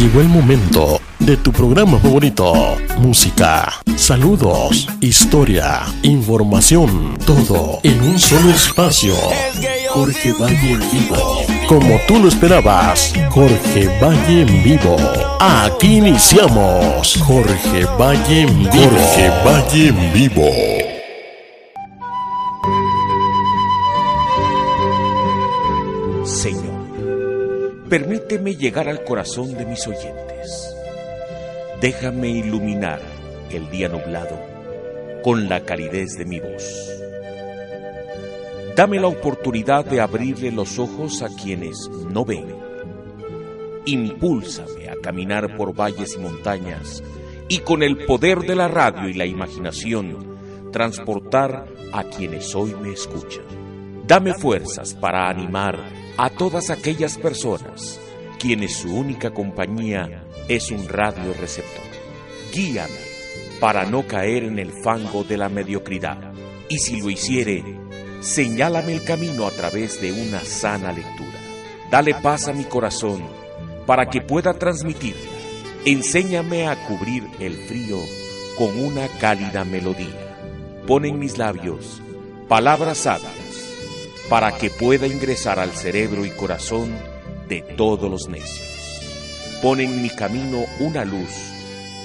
Llegó el momento de tu programa favorito. Música, saludos, historia, información, todo en un solo espacio. Jorge Valle en vivo. Como tú lo esperabas, Jorge Valle en vivo. Aquí iniciamos. Jorge Valle en vivo. Jorge Valle en vivo. Permíteme llegar al corazón de mis oyentes. Déjame iluminar el día nublado con la calidez de mi voz. Dame la oportunidad de abrirle los ojos a quienes no ven. Impúlsame a caminar por valles y montañas y con el poder de la radio y la imaginación transportar a quienes hoy me escuchan. Dame fuerzas para animar a todas aquellas personas quienes su única compañía es un radio receptor. Guíame para no caer en el fango de la mediocridad. Y si lo hiciere, señálame el camino a través de una sana lectura. Dale paz a mi corazón para que pueda transmitirla. Enséñame a cubrir el frío con una cálida melodía. Pon en mis labios palabras sabias para que pueda ingresar al cerebro y corazón de todos los necios. Pon en mi camino una luz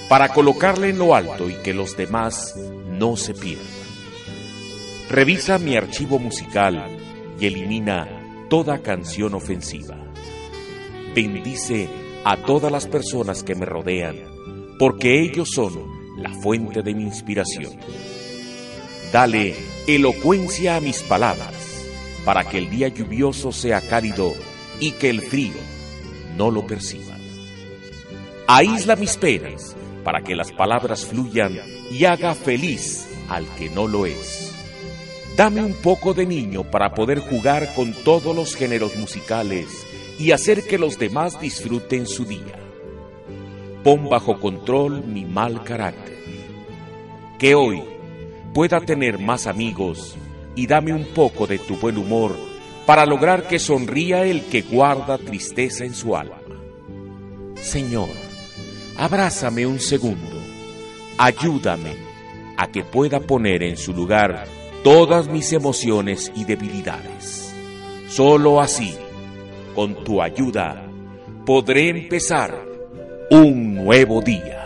para colocarla en lo alto y que los demás no se pierdan. Revisa mi archivo musical y elimina toda canción ofensiva. Bendice a todas las personas que me rodean, porque ellos son la fuente de mi inspiración. Dale elocuencia a mis palabras, para que el día lluvioso sea cálido y que el frío no lo perciba. Aísla mis penas, para que las palabras fluyan y haga feliz al que no lo es. Dame un poco de niño para poder jugar con todos los géneros musicales y hacer que los demás disfruten su día. Pon bajo control mi mal carácter. Que hoy pueda tener más amigos y dame un poco de tu buen humor para lograr que sonría el que guarda tristeza en su alma. Señor, abrázame un segundo, ayúdame a que pueda poner en su lugar todas mis emociones y debilidades. Solo así, con tu ayuda, podré empezar un nuevo día.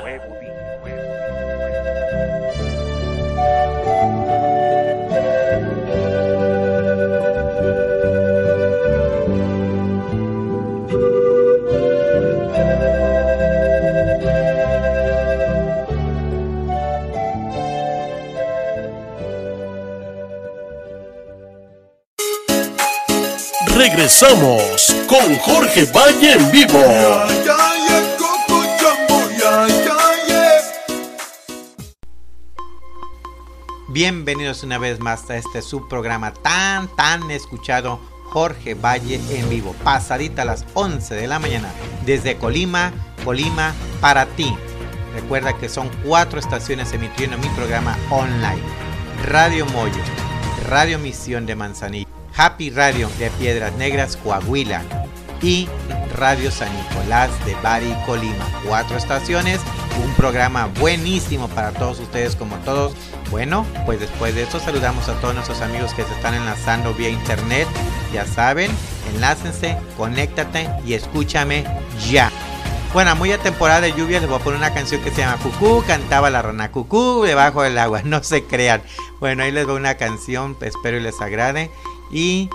Regresamos con Jorge Valle en vivo. Bienvenidos una vez más a este subprograma tan, tan escuchado Jorge Valle en vivo. Pasadita a las 11 de la mañana desde Colima, Colima para ti. Recuerda que son cuatro estaciones emitiendo mi programa online. Radio Moyo, Radio Misión de Manzanillo, Happy Radio de Piedras Negras, Coahuila y Radio San Nicolás de Bari, Colima. Cuatro estaciones, un programa buenísimo para todos ustedes como todos. Bueno, pues después de esto saludamos a todos nuestros amigos que se están enlazando vía internet. Ya saben, enlácense, conéctate y escúchame ya. Bueno, muy a temporada de lluvia les voy a poner una canción que se llama Cucú, cantaba la rana Cucú debajo del agua, no se crean. Bueno, ahí les voy una canción, espero y les agrade. Y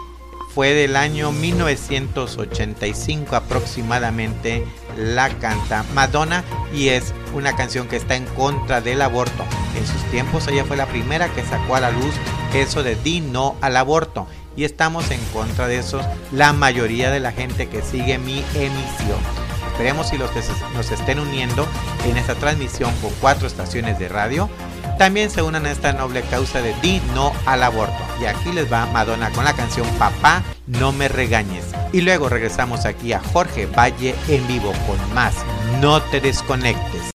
fue del año 1985 aproximadamente, la canta Madonna y es una canción que está en contra del aborto. En sus tiempos ella fue la primera que sacó a la luz eso de di no al aborto y estamos en contra de eso la mayoría de la gente que sigue mi emisión. Esperemos si los que nos estén uniendo en esta transmisión con cuatro estaciones de radio también se unan a esta noble causa de di no al aborto. Y aquí les va Madonna con la canción Papá, no me regañes. Y luego regresamos aquí a Jorge Valle en vivo con más. No te desconectes.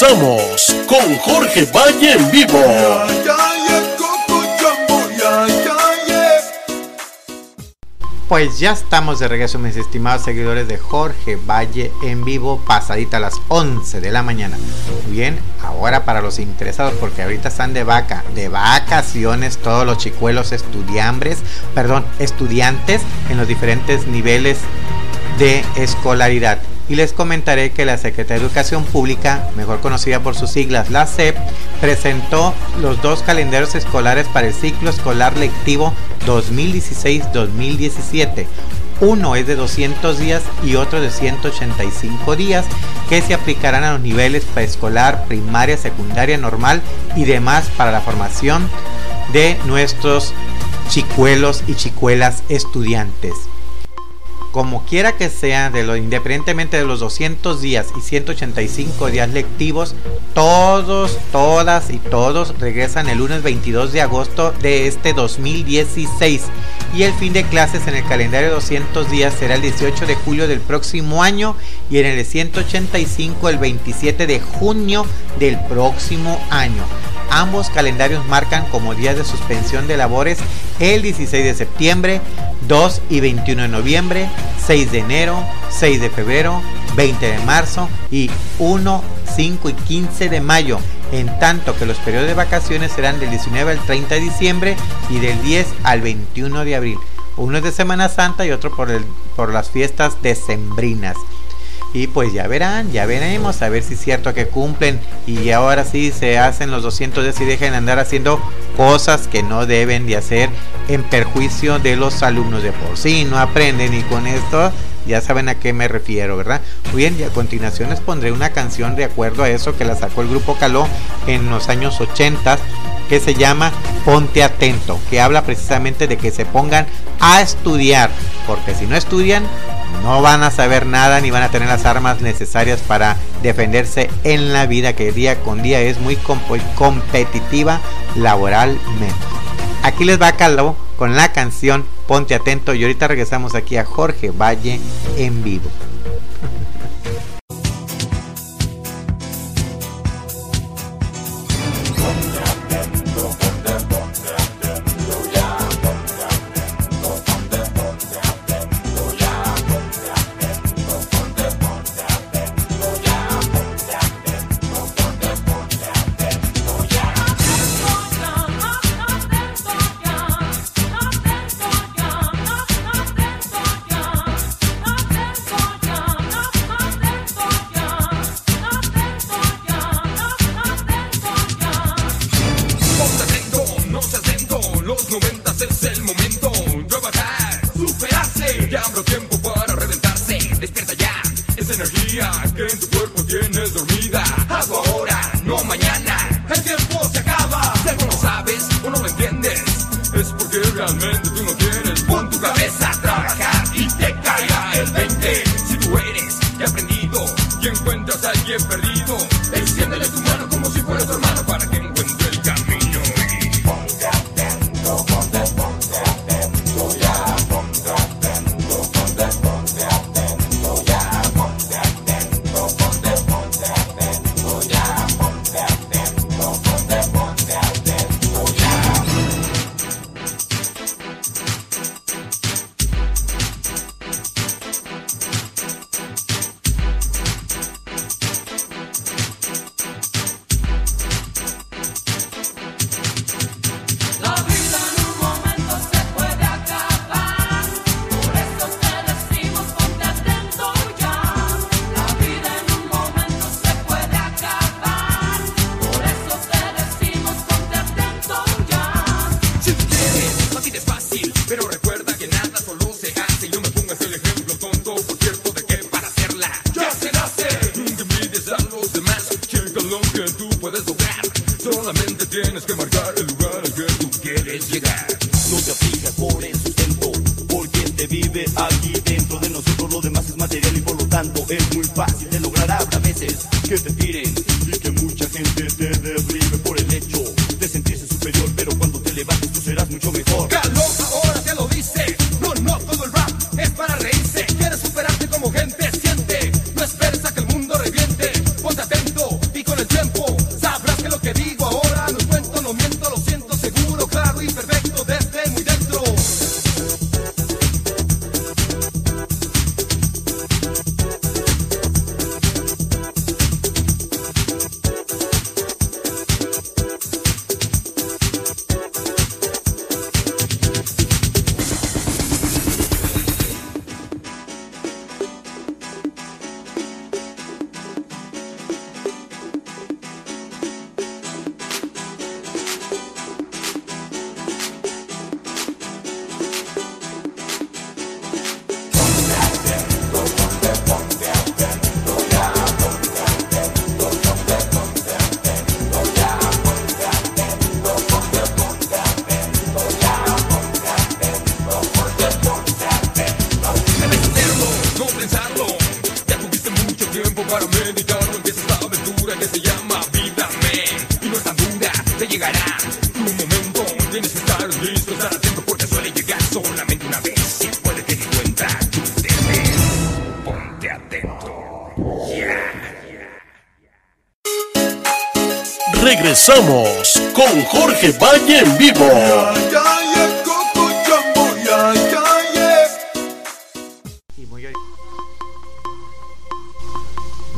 Regresamos con Jorge Valle en vivo. Pues ya estamos de regreso, mis estimados seguidores de Jorge Valle en vivo, pasadita a las 11 de la mañana. Bien, ahora para los interesados, porque ahorita están de vaca, de vacaciones todos los chicuelos estudiambres, perdón, estudiantes en los diferentes niveles de escolaridad y les comentaré que la Secretaría de Educación Pública, mejor conocida por sus siglas la SEP, presentó los dos calendarios escolares para el ciclo escolar lectivo 2016-2017. Uno es de 200 días y otro de 185 días que se aplicarán a los niveles preescolar, primaria, secundaria, normal y demás para la formación de nuestros chicuelos y chicuelas estudiantes como quiera que sea, de lo, independientemente de los 200 días y 185 días lectivos, todos, todas y todos regresan el lunes 22 de agosto de este 2016. Y el fin de clases en el calendario de 200 días será el 18 de julio del próximo año y en el de 185 el 27 de junio del próximo año. Ambos calendarios marcan como días de suspensión de labores el 16 de septiembre, 2 y 21 de noviembre, 6 de enero, 6 de febrero, 20 de marzo y 1, 5 y 15 de mayo, en tanto que los periodos de vacaciones serán del 19 al 30 de diciembre y del 10 al 21 de abril. Uno es de Semana Santa y otro por, el, por las fiestas decembrinas. Y pues ya verán, ya veremos a ver si es cierto que cumplen. Y ahora sí se hacen los 200 días y dejen de andar haciendo cosas que no deben de hacer en perjuicio de los alumnos de por sí, no aprenden y con esto ya saben a qué me refiero, ¿verdad? Muy bien, y a continuación les pondré una canción de acuerdo a eso que la sacó el grupo Caló en los años 80 que se llama Ponte Atento, que habla precisamente de que se pongan a estudiar, porque si no estudian no van a saber nada ni van a tener las armas necesarias para defenderse en la vida que día con día es muy competitiva laboralmente. Aquí les va Caló con la canción Ponte Atento y ahorita regresamos aquí a Jorge Valle en vivo. los noventas es el momento de avatar, superarse. Ya habrá tiempo para reventarse. Despierta ya esa energía que en tu cuerpo tienes dormida. Hazlo ahora. Ponte atento y con el con Jorge Valle en vivo.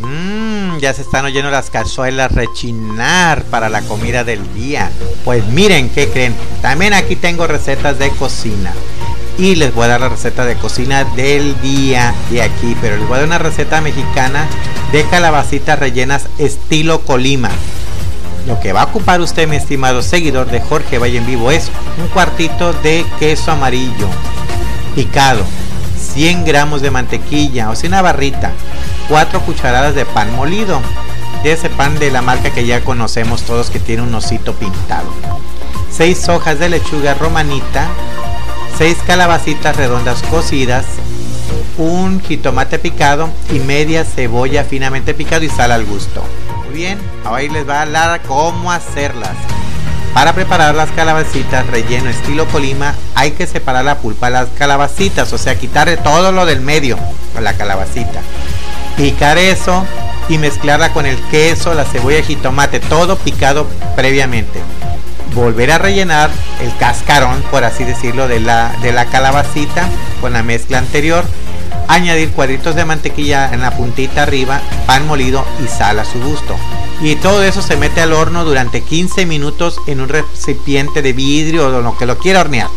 Mmm, ya se están oyendo las cazuelas rechinar para la comida del día. Pues miren, ¿qué creen? También aquí tengo recetas de cocina. Y les voy a dar la receta de cocina del día de aquí. Pero les voy a dar una receta mexicana de calabacitas rellenas estilo Colima. Lo que va a ocupar usted, mi estimado seguidor de Jorge Valle en Vivo, es un cuartito de queso amarillo picado, 100 gramos de mantequilla, o sea, una barrita, 4 cucharadas de pan molido, de ese pan de la marca que ya conocemos todos que tiene un osito pintado, 6 hojas de lechuga romanita, 6 calabacitas redondas cocidas, un jitomate picado y media cebolla finamente picado y sal al gusto. Bien, ahora les va a hablar cómo hacerlas. Para preparar las calabacitas relleno estilo Colima hay que separar la pulpa de las calabacitas, o sea, quitarle todo lo del medio a la calabacita. Picar eso y mezclarla con el queso, la cebolla y jitomate, todo picado previamente. Volver a rellenar el cascarón, por así decirlo, de la, de la calabacita con la mezcla anterior añadir cuadritos de mantequilla en la puntita arriba, pan molido y sal a su gusto. Y todo eso se mete al horno durante 15 minutos en un recipiente de vidrio o lo que lo quiera hornear.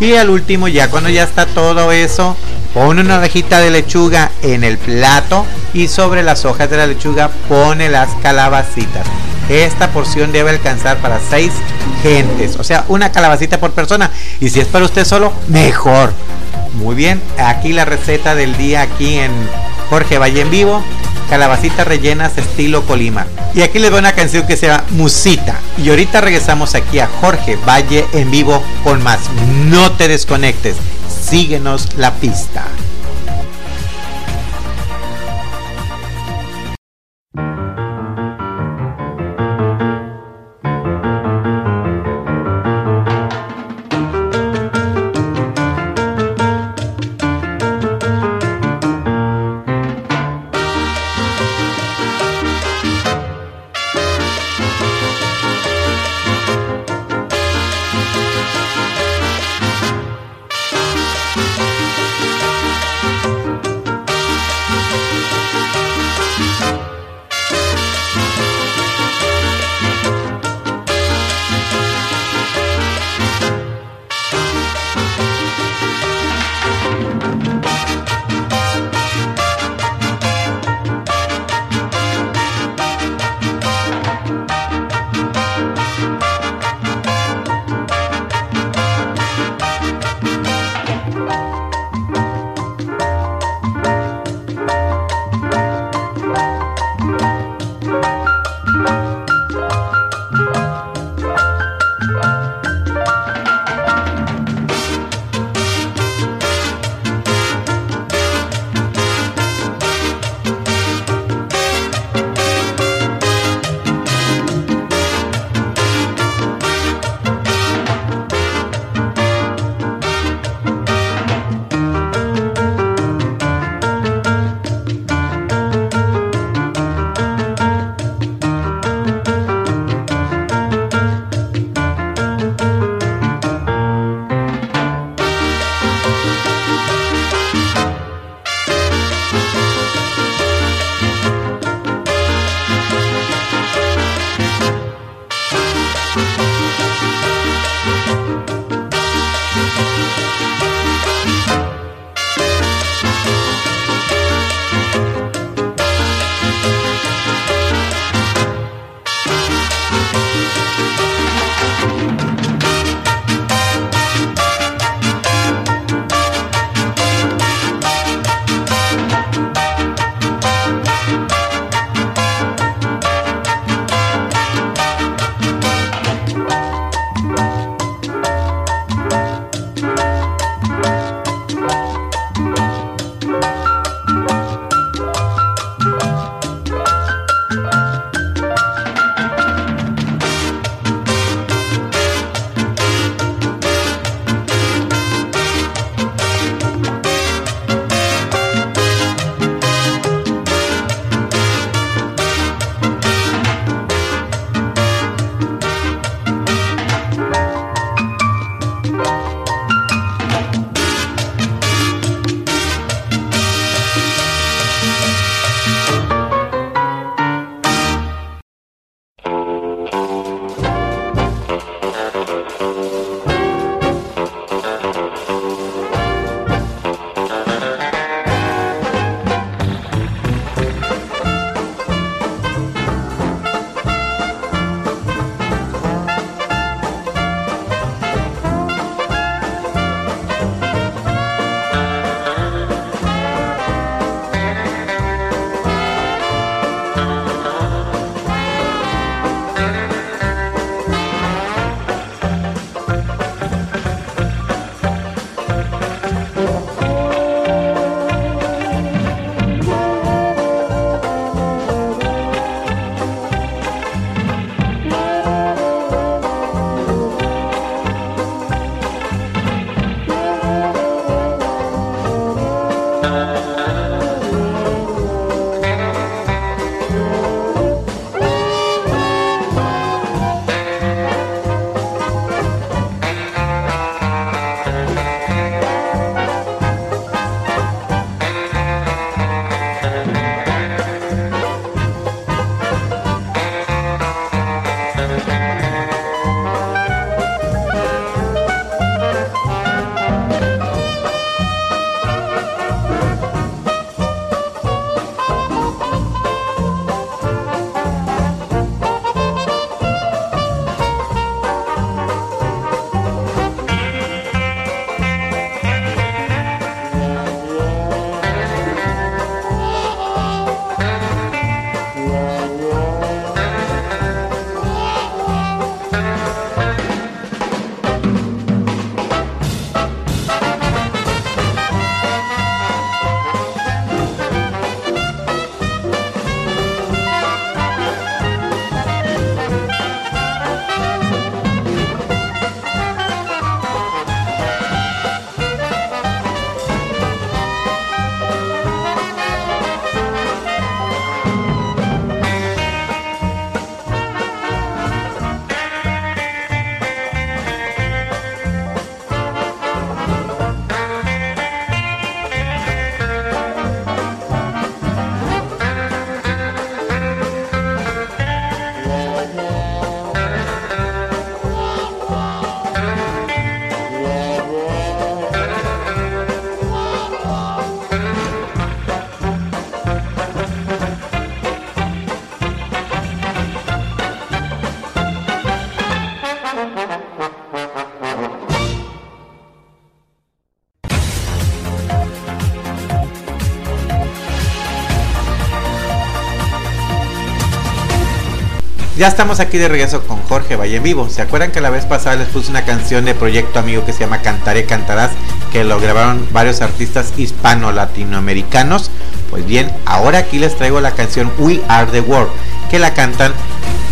Y al último, ya cuando ya está todo eso, pone una rejita de lechuga en el plato y sobre las hojas de la lechuga pone las calabacitas. Esta porción debe alcanzar para 6 gentes, o sea, una calabacita por persona. Y si es para usted solo, mejor. Muy bien, aquí la receta del día aquí en Jorge Valle en vivo, calabacitas rellenas estilo Colima. Y aquí les doy una canción que se llama Musita. Y ahorita regresamos aquí a Jorge Valle en vivo con más. No te desconectes, síguenos la pista. Ya estamos aquí de regreso con Jorge Valle en vivo. ¿Se acuerdan que la vez pasada les puse una canción de Proyecto Amigo que se llama Cantaré, Cantarás? Que lo grabaron varios artistas hispano-latinoamericanos. Pues bien, ahora aquí les traigo la canción We Are the World, que la cantan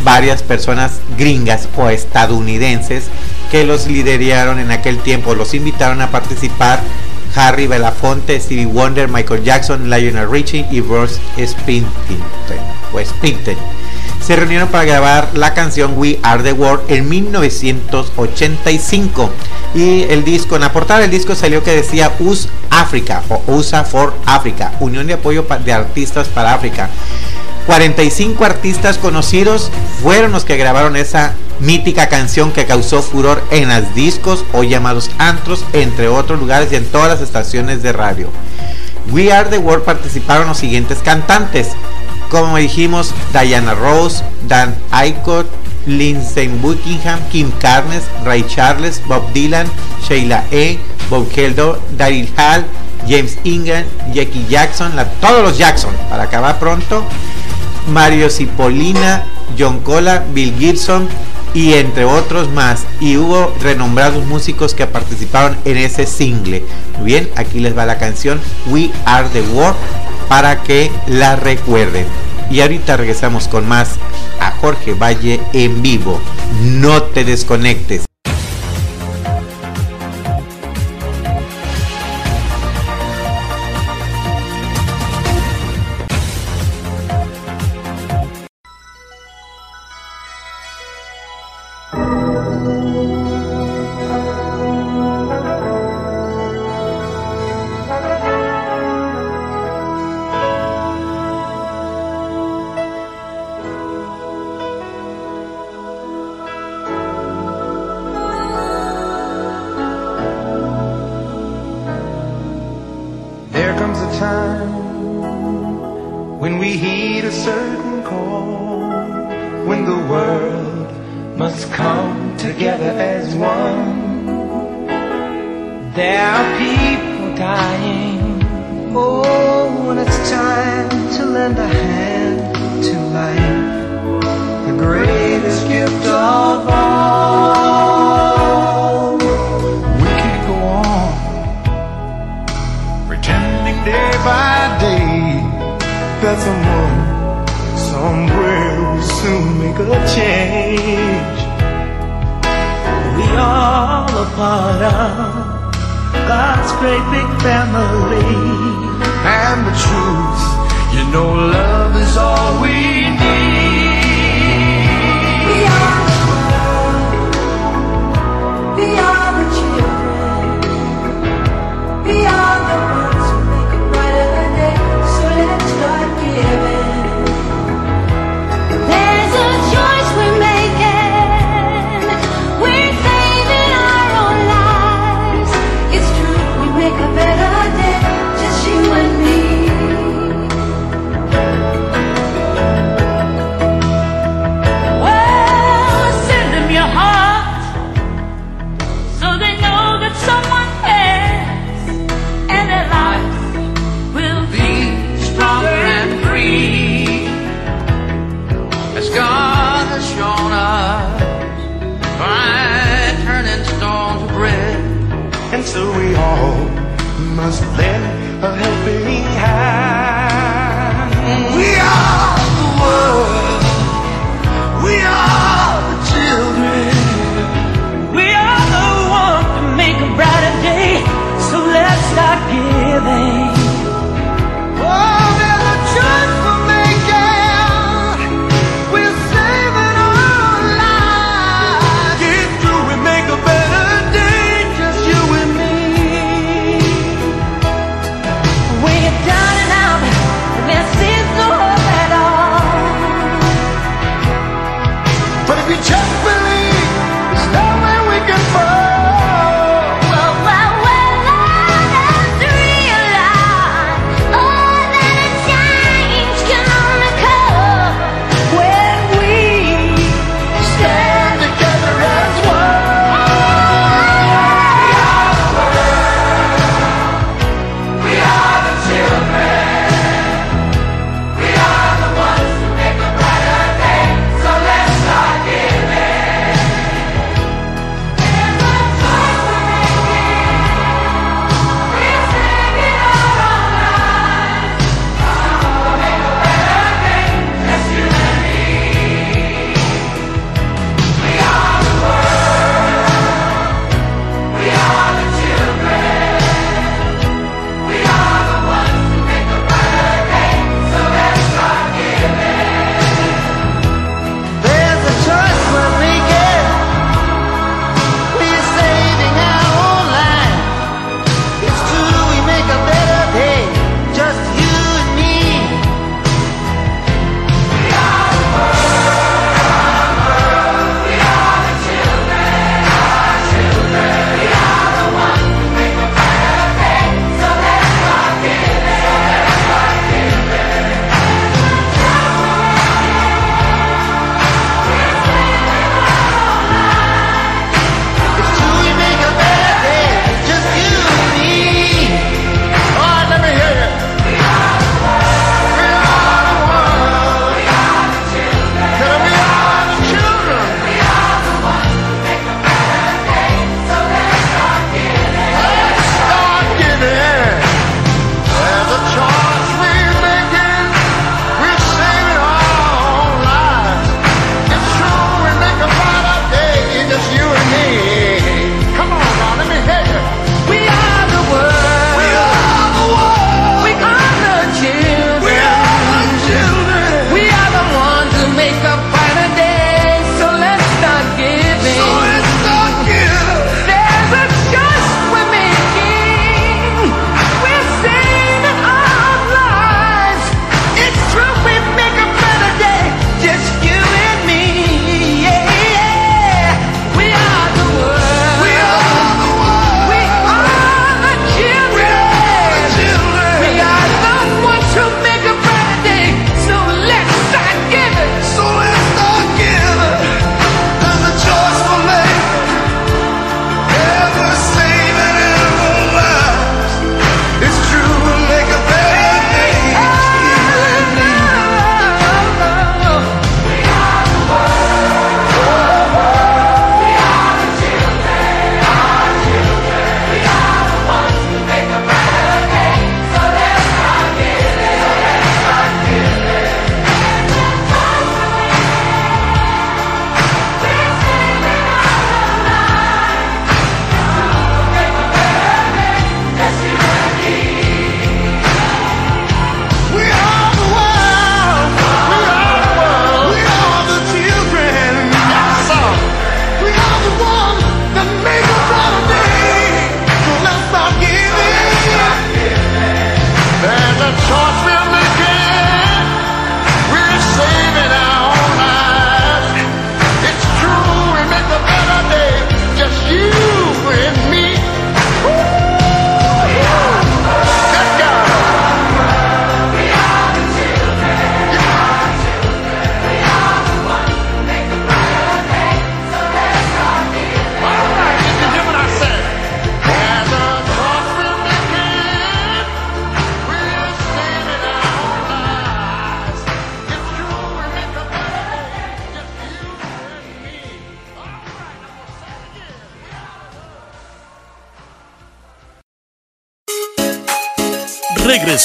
varias personas gringas o estadounidenses que los lideraron en aquel tiempo, los invitaron a participar Harry Belafonte, Stevie Wonder, Michael Jackson, Lionel Richie y Bruce Springsteen. O Springsteen se reunieron para grabar la canción We Are the World en 1985. Y el disco, en la portada del disco salió que decía US Africa o USA for Africa, Unión de Apoyo de Artistas para África. 45 artistas conocidos fueron los que grabaron esa mítica canción que causó furor en los discos o llamados antros, entre otros lugares y en todas las estaciones de radio. We Are the World participaron los siguientes cantantes: como dijimos, Diana Rose, Dan Aykroyd, Lindsay Buckingham, Kim Carnes, Ray Charles, Bob Dylan, Sheila E., Bob Daryl Hall, James Ingram, Jackie Jackson, todos los Jackson, para acabar pronto, Mario Cipollina, John Cola, Bill Gibson y entre otros más. Y hubo renombrados músicos que participaron en ese single. Muy bien, aquí les va la canción We Are the World para que la recuerden. Y ahorita regresamos con más a Jorge Valle en vivo. No te desconectes.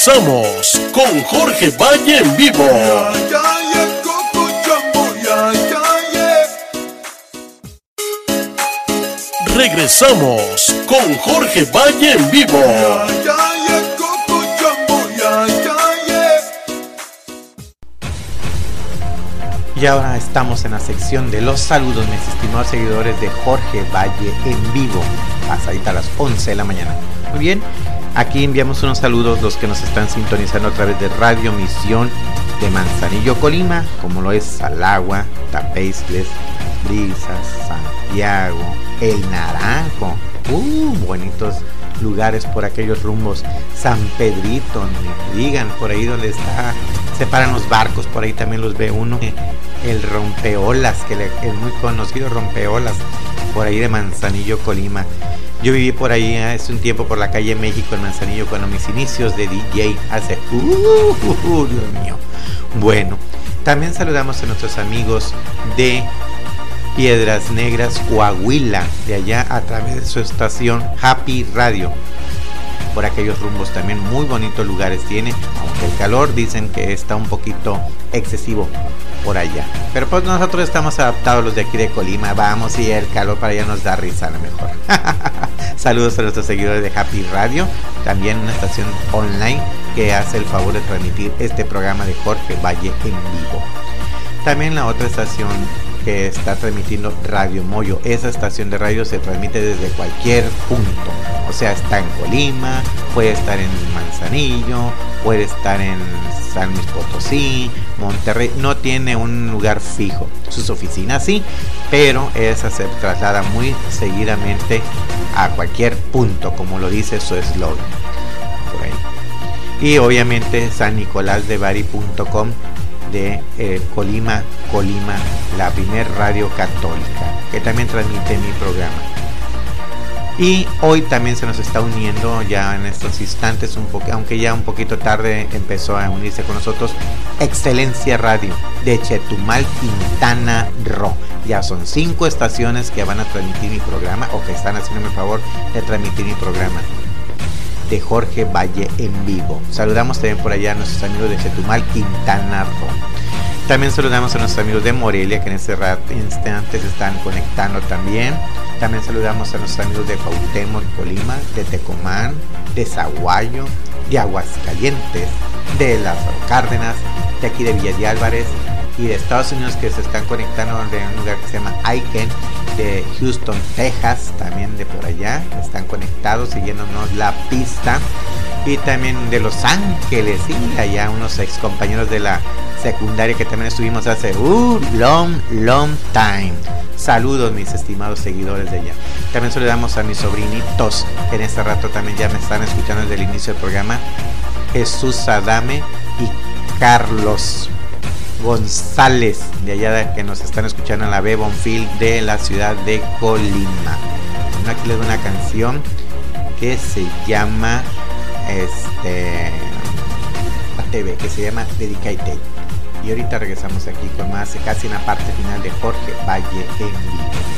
Regresamos con Jorge Valle en vivo. Regresamos con Jorge Valle en vivo. Y ahora estamos en la sección de los saludos, mis estimados seguidores de Jorge Valle en vivo, pasadita a las 11 de la mañana. Muy bien, aquí enviamos unos saludos los que nos están sintonizando a través de Radio Misión de Manzanillo, Colima, como lo es Salagua, Tapeisles, Brisas, Santiago, El Naranjo, uh, bonitos lugares por aquellos rumbos, San Pedrito, digan, por ahí donde está, se paran los barcos, por ahí también los ve uno, el rompeolas, que el muy conocido rompeolas, por ahí de Manzanillo, Colima. Yo viví por ahí hace un tiempo por la calle México en Manzanillo cuando mis inicios de DJ hace, uh, Dios mío. Bueno, también saludamos a nuestros amigos de Piedras Negras, Coahuila, de allá a través de su estación Happy Radio. Por aquellos rumbos también muy bonitos lugares tiene, aunque el calor dicen que está un poquito excesivo por allá. Pero pues nosotros estamos adaptados los de aquí de Colima, vamos y el calor para allá nos da risa a lo mejor. Saludos a nuestros seguidores de Happy Radio, también una estación online que hace el favor de transmitir este programa de Jorge Valle en vivo. También la otra estación que está transmitiendo Radio Moyo. Esa estación de radio se transmite desde cualquier punto. O sea, está en Colima, puede estar en Manzanillo, puede estar en San Luis Potosí, Monterrey. No tiene un lugar fijo. Sus oficinas sí, pero esa se traslada muy seguidamente a cualquier punto, como lo dice su eslogan. Y obviamente San Nicolás de Bari.com de eh, Colima, Colima, la primer radio católica, que también transmite mi programa. Y hoy también se nos está uniendo ya en estos instantes, aunque ya un poquito tarde empezó a unirse con nosotros, Excelencia Radio de Chetumal, Quintana Roo. Ya son cinco estaciones que van a transmitir mi programa o que están haciéndome el favor de transmitir mi programa de Jorge Valle en vivo. Saludamos también por allá a nuestros amigos de Chetumal, Quintana Roo. También saludamos a nuestros amigos de Morelia que en este instante se están conectando también. También saludamos a nuestros amigos de Cuauhtémoc, Colima, de Tecomán, de Zaguayo, de Aguascalientes, de Las Cárdenas, de aquí de Villa de Álvarez y de Estados Unidos que se están conectando de un lugar que se llama Aiken, de Houston, Texas, también de por allá, están conectados siguiéndonos la pista. Y también de Los Ángeles, y allá unos ex compañeros de la secundaria que también estuvimos hace un long, long time. Saludos mis estimados seguidores de allá. También saludamos a mis sobrinitos que en este rato también ya me están escuchando desde el inicio del programa. Jesús Adame y Carlos González de allá que nos están escuchando en la B de la ciudad de Colima. Aquí les doy una canción que se llama este TV que se llama Dedicated. Y ahorita regresamos aquí con más, casi en la parte final de Jorge Valle en vivo.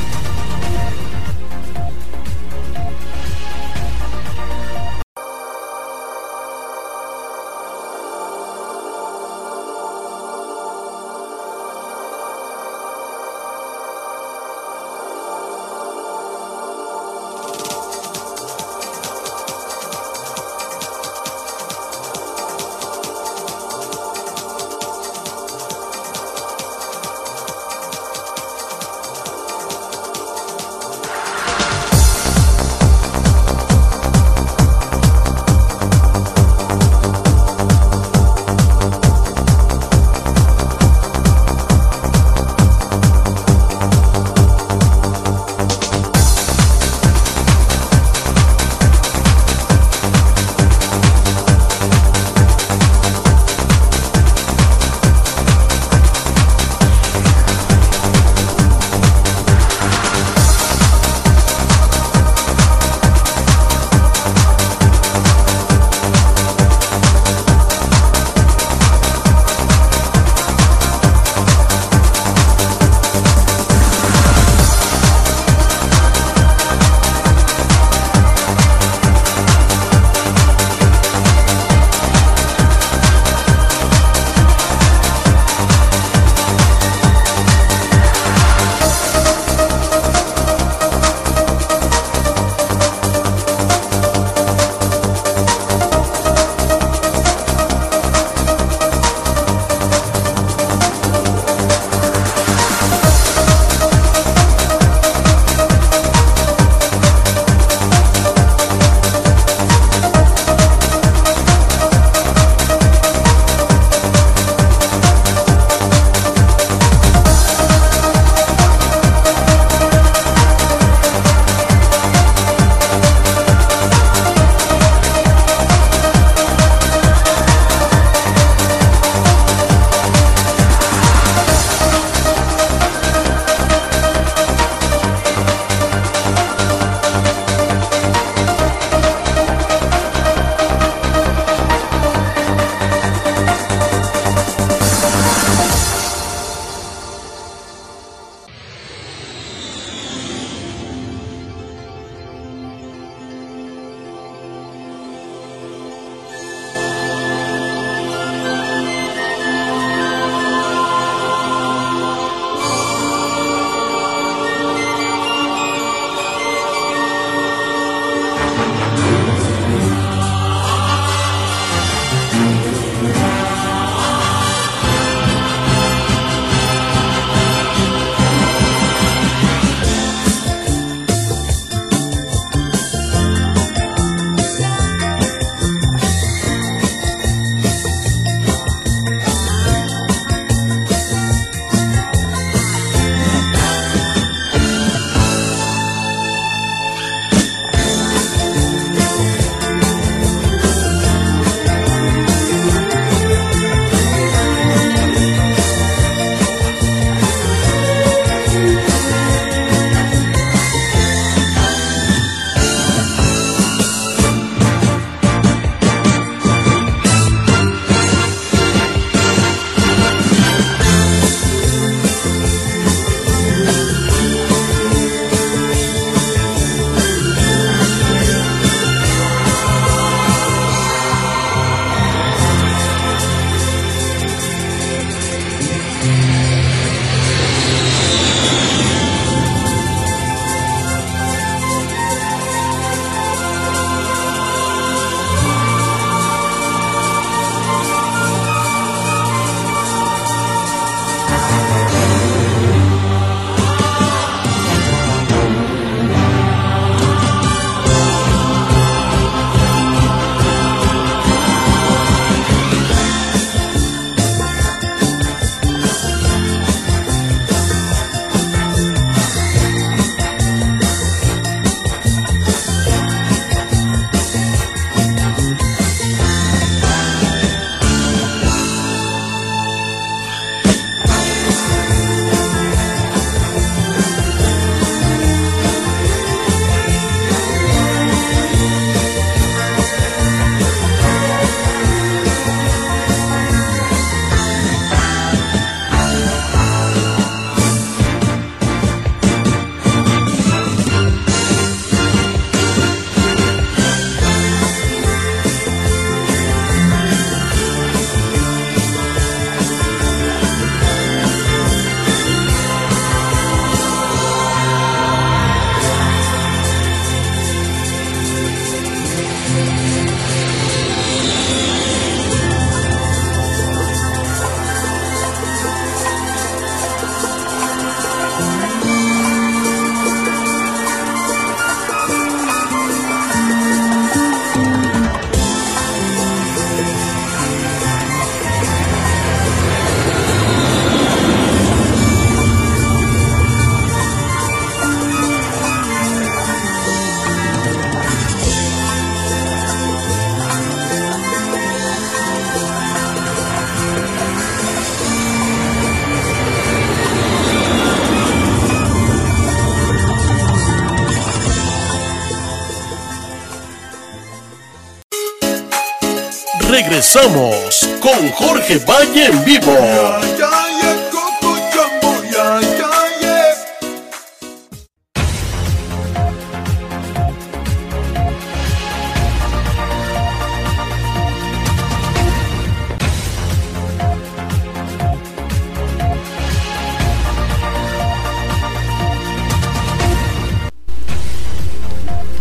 Regresamos con Jorge Valle en vivo.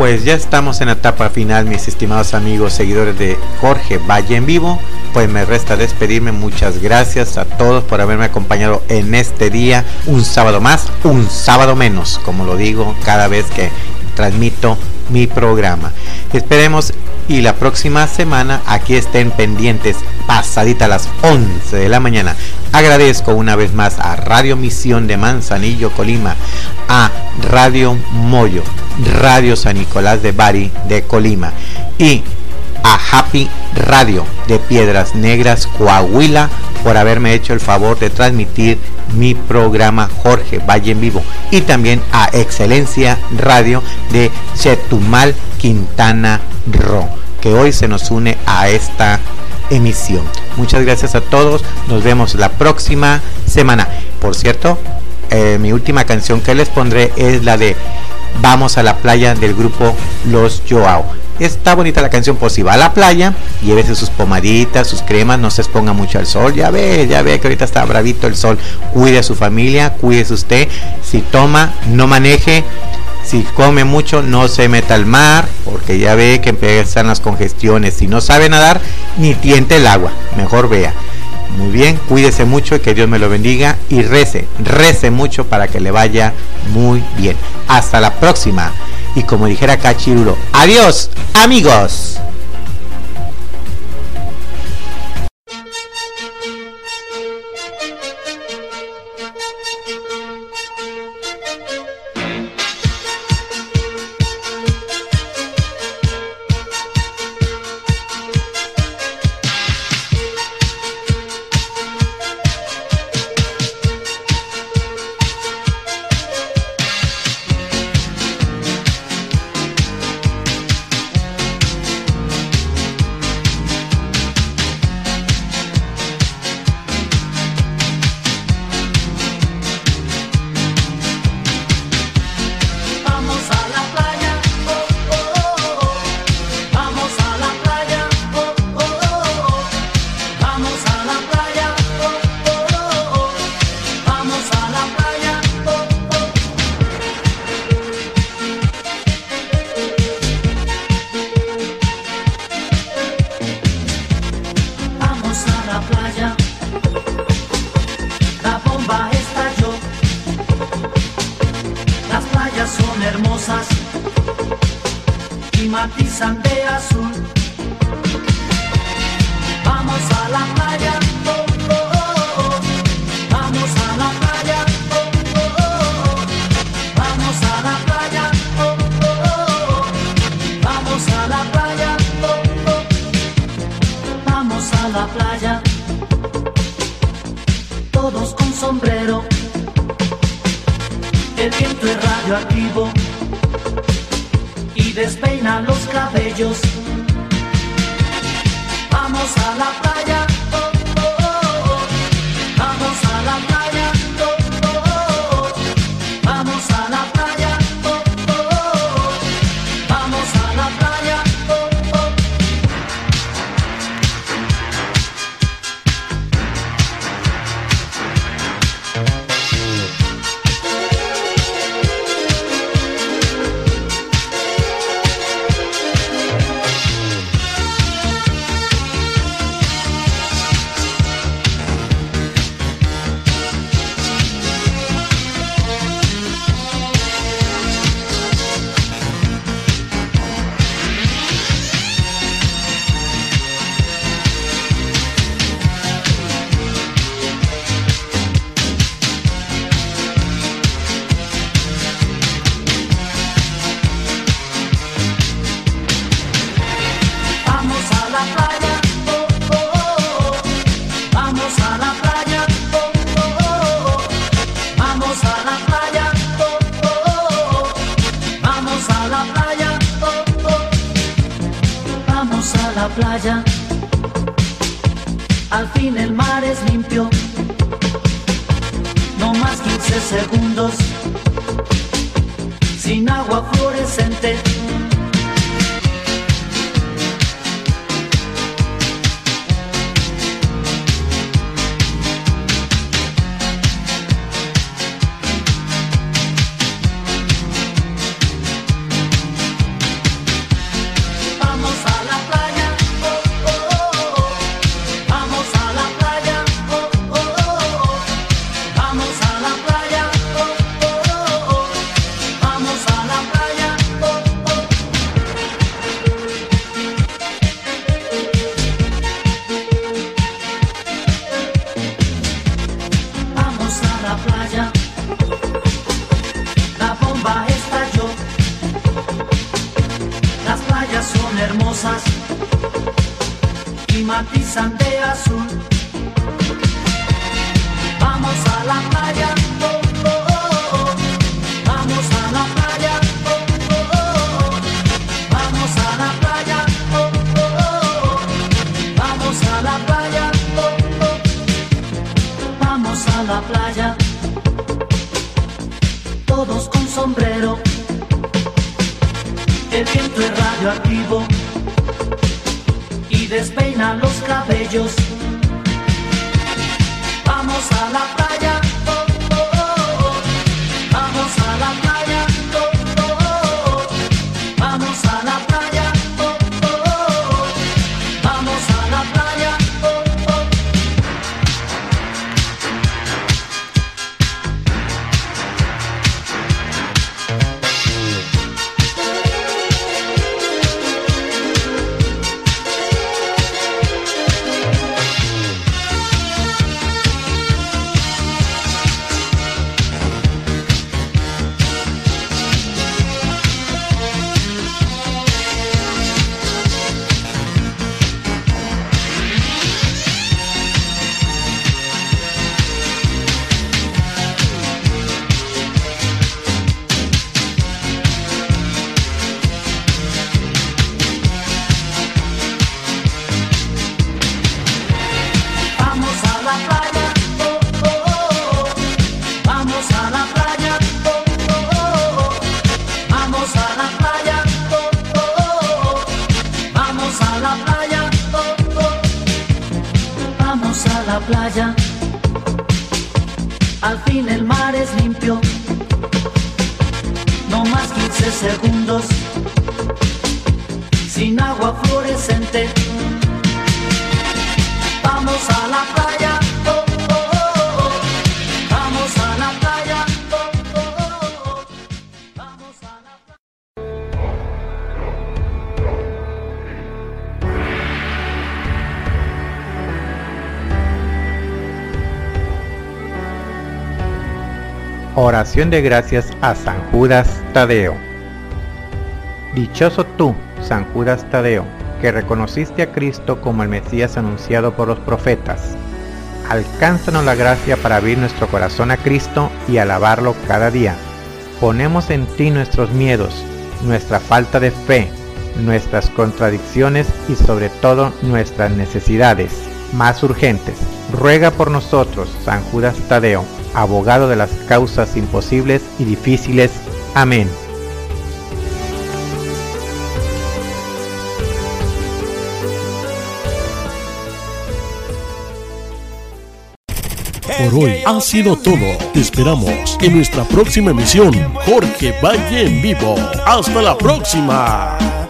Pues ya estamos en la etapa final, mis estimados amigos, seguidores de Jorge Valle en vivo. Pues me resta despedirme. Muchas gracias a todos por haberme acompañado en este día. Un sábado más, un sábado menos, como lo digo cada vez que transmito mi programa. Esperemos y la próxima semana aquí estén pendientes pasadita a las 11 de la mañana. Agradezco una vez más a Radio Misión de Manzanillo, Colima, a Radio Moyo, Radio San Nicolás de Bari de Colima y a Happy Radio de Piedras Negras, Coahuila, por haberme hecho el favor de transmitir mi programa Jorge Valle en Vivo y también a Excelencia Radio de Chetumal, Quintana Roo, que hoy se nos une a esta emisión. Muchas gracias a todos, nos vemos la próxima semana. Por cierto, eh, mi última canción que les pondré es la de Vamos a la playa del grupo Los Joao. Está bonita la canción por si va a la playa, llévese sus pomaditas, sus cremas, no se exponga mucho al sol. Ya ve, ya ve que ahorita está bravito el sol. Cuide a su familia, cuídese usted. Si toma, no maneje. Si come mucho, no se meta al mar, porque ya ve que empiezan las congestiones. Si no sabe nadar, ni tiente el agua. Mejor vea. Muy bien, cuídese mucho y que Dios me lo bendiga y rece, rece mucho para que le vaya muy bien. Hasta la próxima. Y como dijera Cachirulo, adiós amigos. rayos playa, al fin el mar es limpio, no más 15 segundos, sin agua fluorescente, vamos a la playa. Oración de gracias a San Judas Tadeo. Dichoso tú, San Judas Tadeo, que reconociste a Cristo como el Mesías anunciado por los profetas. Alcánzanos la gracia para abrir nuestro corazón a Cristo y alabarlo cada día. Ponemos en ti nuestros miedos, nuestra falta de fe, nuestras contradicciones y sobre todo nuestras necesidades más urgentes. Ruega por nosotros, San Judas Tadeo, abogado de las causas imposibles y difíciles. Amén. Por hoy ha sido todo. Te esperamos en nuestra próxima emisión. Jorge Valle en vivo. Hasta la próxima.